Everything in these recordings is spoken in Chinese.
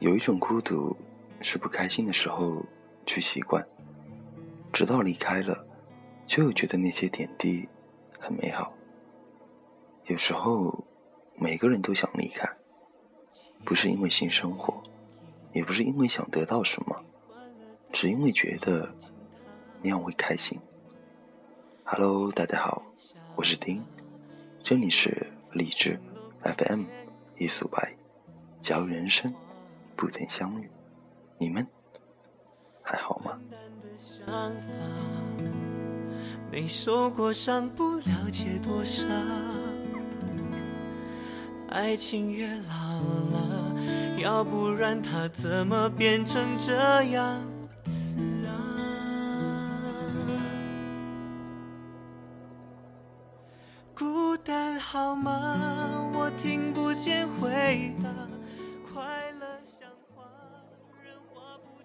有一种孤独，是不开心的时候去习惯，直到离开了，就又觉得那些点滴很美好。有时候，每个人都想离开，不是因为新生活，也不是因为想得到什么，只因为觉得那样会开心。Hello，大家好，我是丁，这里是荔枝 FM 一素白，假如人生。不曾相遇，你们还好吗？没受过伤，不了解多少。爱情越老了，要不然它怎么变成这样子啊？孤单好吗？我听不见回答。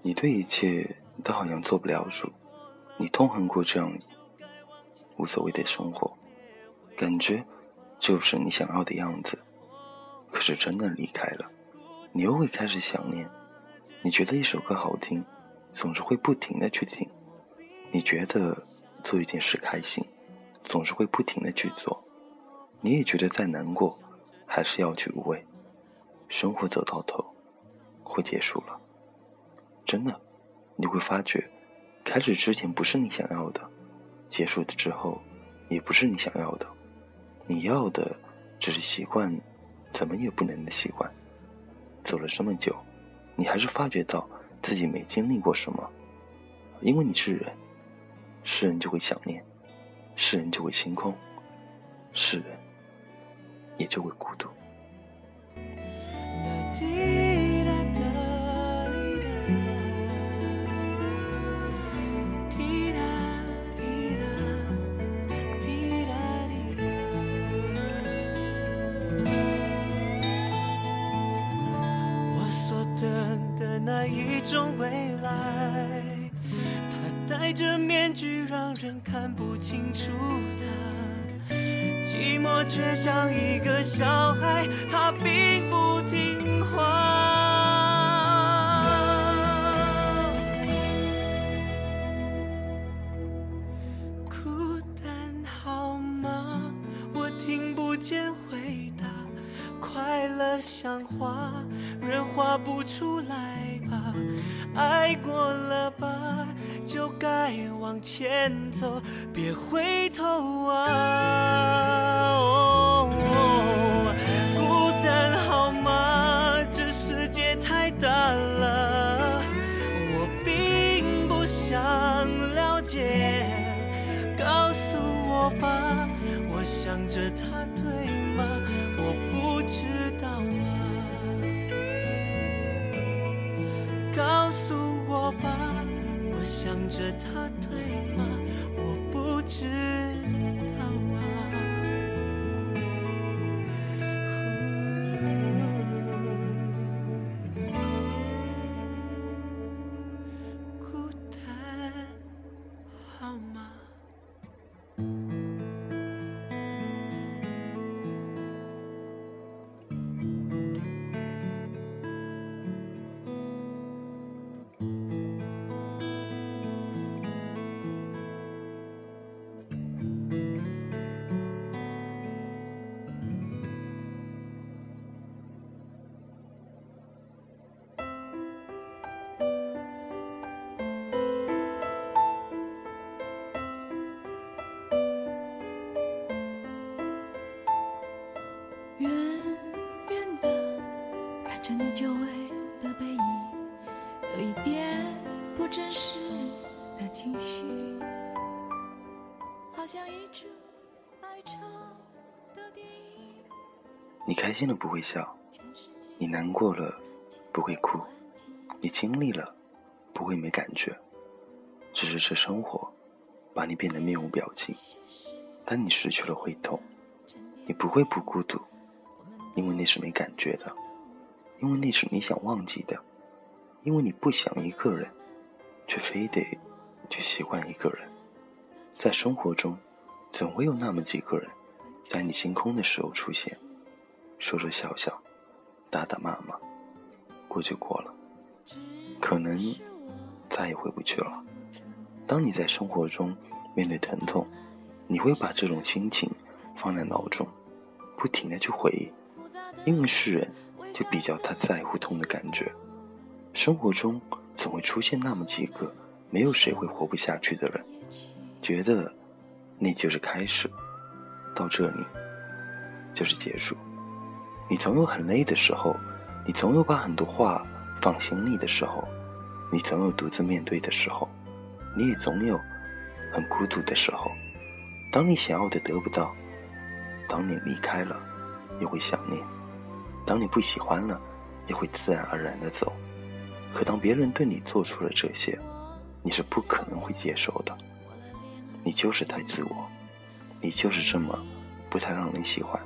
你对一切都好像做不了主，你痛恨过这样无所谓的生活，感觉就是你想要的样子。可是真的离开了，你又会开始想念。你觉得一首歌好听，总是会不停的去听；你觉得做一件事开心，总是会不停的去做。你也觉得再难过，还是要去无畏。生活走到头，会结束了。真的，你会发觉，开始之前不是你想要的，结束之后，也不是你想要的。你要的只是习惯，怎么也不能的习惯。走了这么久，你还是发觉到自己没经历过什么，因为你是人，是人就会想念，是人就会心空，是人也就会孤独。种未来，他戴着面具，让人看不清楚他。寂寞却像一个小孩，他并不听话。孤单好吗？我听不见回答。快乐像花，人画不出来？爱过了吧，就该往前走，别回头啊！孤单好吗？这世界太大了，我并不想了解。告诉我吧，我想着他对吗？我不知着他对吗？我不知。开心了不会笑，你难过了不会哭，你经历了不会没感觉，只是这生活把你变得面无表情。当你失去了会痛，你不会不孤独，因为那是没感觉的。因为那是你想忘记的，因为你不想一个人，却非得去习惯一个人。在生活中，总会有那么几个人，在你心空的时候出现，说说笑笑，打打骂骂，过就过了，可能再也回不去了。当你在生活中面对疼痛，你会把这种心情放在脑中，不停的去回忆，因为世人，就比较他在乎痛的感觉。生活中总会出现那么几个没有谁会活不下去的人，觉得那就是开始，到这里就是结束。你总有很累的时候，你总有把很多话放心里的时候，你总有独自面对的时候。你也总有很孤独的时候，当你想要的得不到，当你离开了，也会想念；当你不喜欢了，也会自然而然的走。可当别人对你做出了这些，你是不可能会接受的。你就是太自我，你就是这么不太让人喜欢，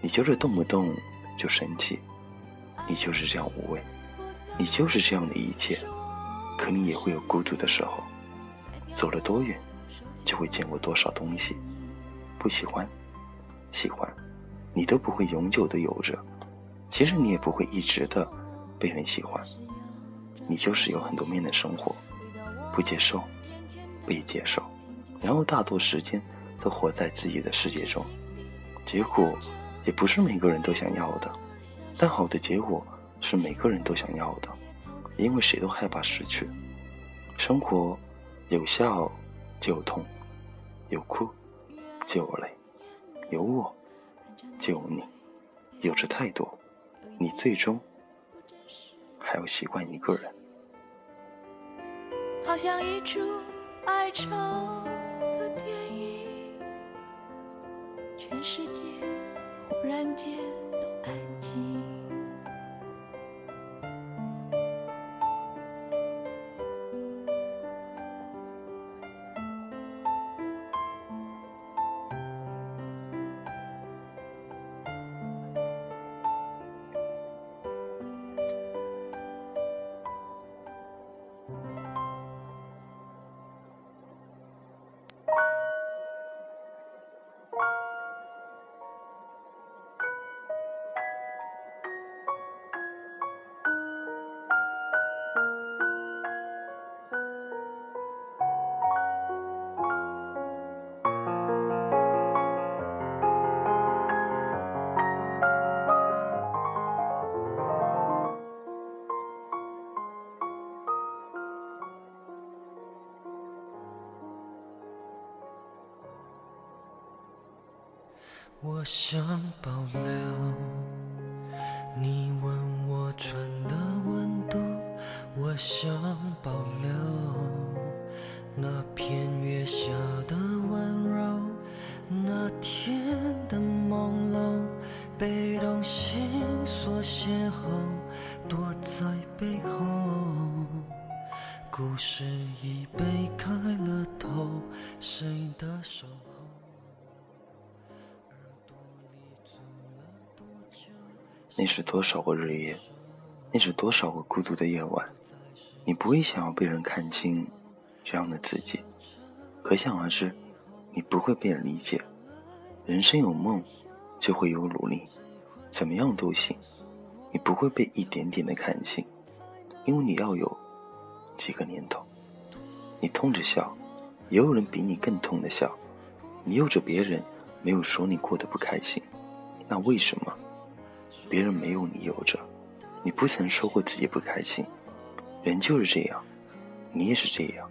你就是动不动就生气，你就是这样无畏，你就是这样的一切。可你也会有孤独的时候。走了多远，就会见过多少东西。不喜欢，喜欢，你都不会永久的有着。其实你也不会一直的被人喜欢。你就是有很多面的生活，不接受，被接受，然后大多时间都活在自己的世界中。结果也不是每个人都想要的，但好的结果是每个人都想要的，因为谁都害怕失去。生活。有笑就有痛，有哭就有泪，有我就有你，有着太多，你最终还要习惯一个人。好像一出哀愁的电影，全世界忽然间想保留。是多少个日夜，那是多少个孤独的夜晚，你不会想要被人看清这样的自己，可想而知，你不会被人理解。人生有梦，就会有努力，怎么样都行。你不会被一点点的看清，因为你要有几个年头。你痛着笑，也有人比你更痛的笑。你有着别人没有说你过得不开心，那为什么？别人没有你有着，你不曾说过自己不开心，人就是这样，你也是这样，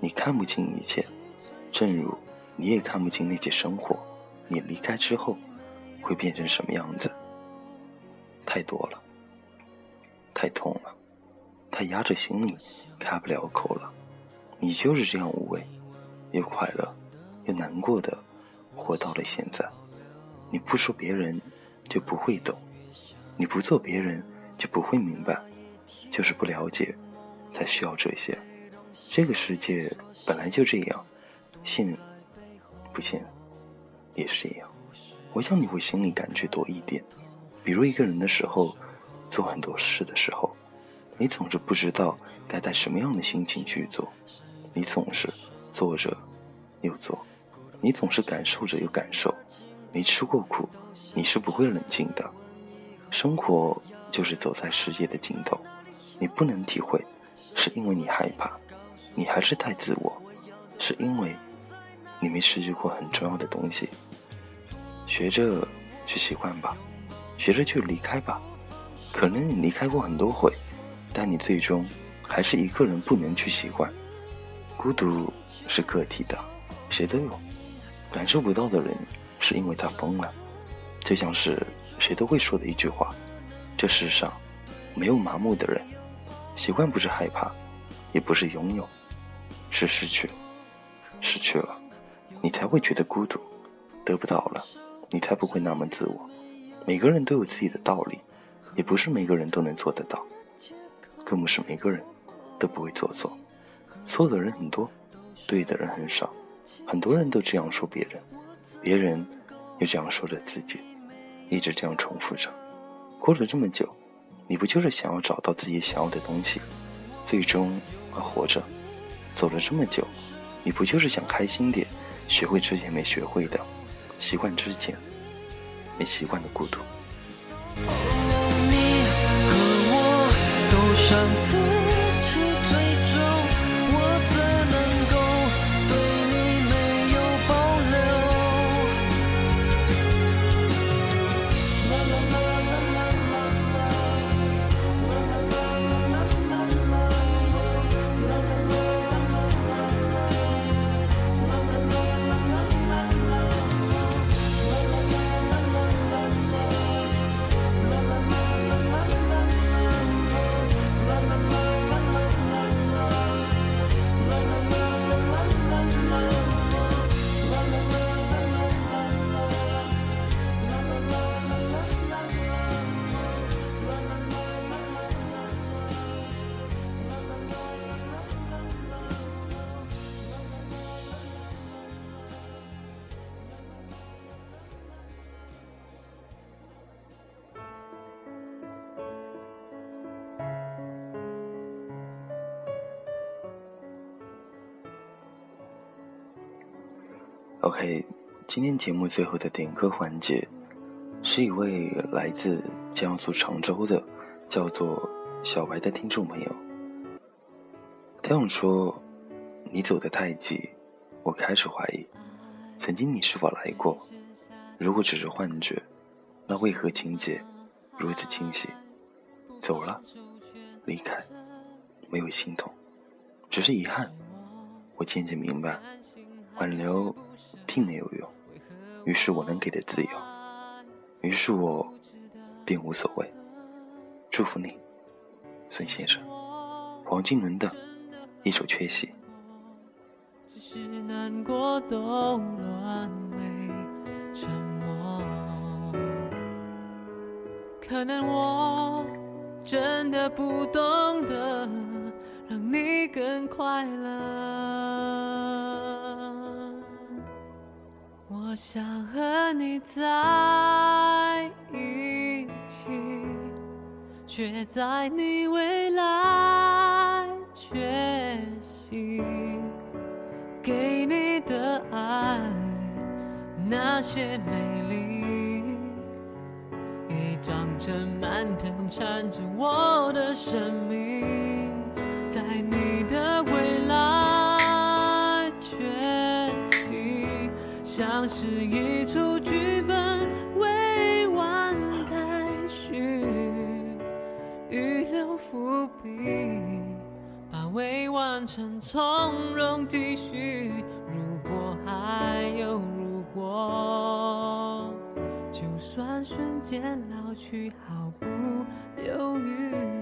你看不清一切，正如你也看不清那些生活，你离开之后会变成什么样子。太多了，太痛了，他压着心里开不了口了。你就是这样无畏，又快乐，又难过的活到了现在。你不说，别人就不会懂。你不做，别人就不会明白，就是不了解，才需要这些。这个世界本来就这样，信不信也是这样。我想你会心里感觉多一点。比如一个人的时候，做很多事的时候，你总是不知道该带什么样的心情去做，你总是做着又做，你总是感受着又感受。没吃过苦，你是不会冷静的。生活就是走在世界的尽头。你不能体会，是因为你害怕，你还是太自我，是因为你没失去过很重要的东西。学着去习惯吧，学着去离开吧。可能你离开过很多回，但你最终还是一个人，不能去习惯。孤独是个体的，谁都有。感受不到的人，是因为他疯了。就像是谁都会说的一句话：这世上没有麻木的人。习惯不是害怕，也不是拥有，是失去。失去了，你才会觉得孤独；得不到了，你才不会那么自我。每个人都有自己的道理，也不是每个人都能做得到，更不是每个人都不会做作。错的人很多，对的人很少。很多人都这样说别人，别人又这样说着自己，一直这样重复着。过了这么久。你不就是想要找到自己想要的东西，最终而活着？走了这么久，你不就是想开心点，学会之前没学会的，习惯之前没习惯的孤独？你和我都想 OK，今天节目最后的点歌环节，是一位来自江苏常州的叫做小白的听众朋友。他想说：“你走得太急，我开始怀疑，曾经你是否来过？如果只是幻觉，那为何情节如此清晰？走了，离开，没有心痛，只是遗憾。我渐渐明白，挽留。”并没有用，于是我能给的自由，于是我便无所谓。祝福你，孙先生。黄金伦的一首《缺席》。可能我真的不懂得让你更快乐。我想和你在一起，却在你未来缺席。给你的爱，那些美丽，已长成蔓藤缠着我的生命，在你的像是一出剧本未完待续，预留伏笔，把未完成从容继续。如果还有如果，就算瞬间老去，毫不犹豫。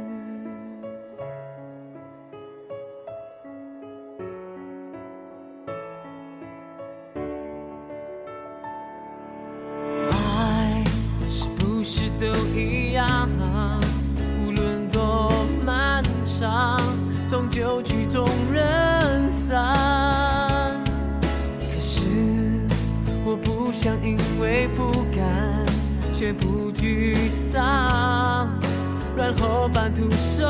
想因为不甘却不沮丧，然后半途收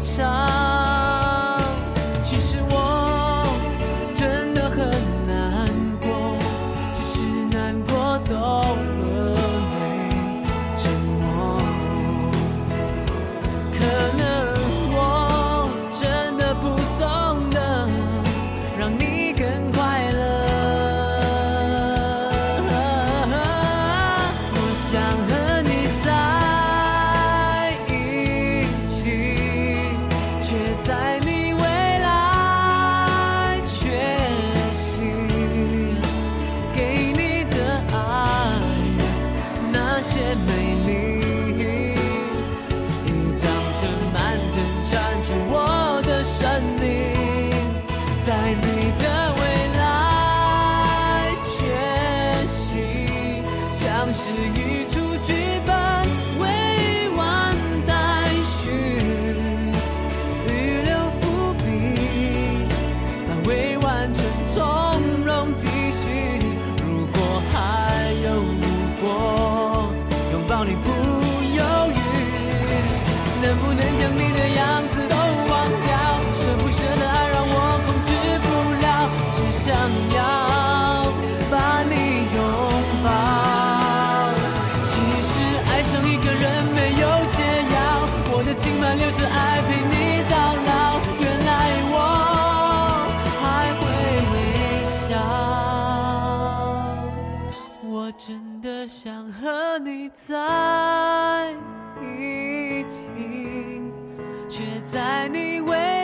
场。其实我 love. 在一起。却在你未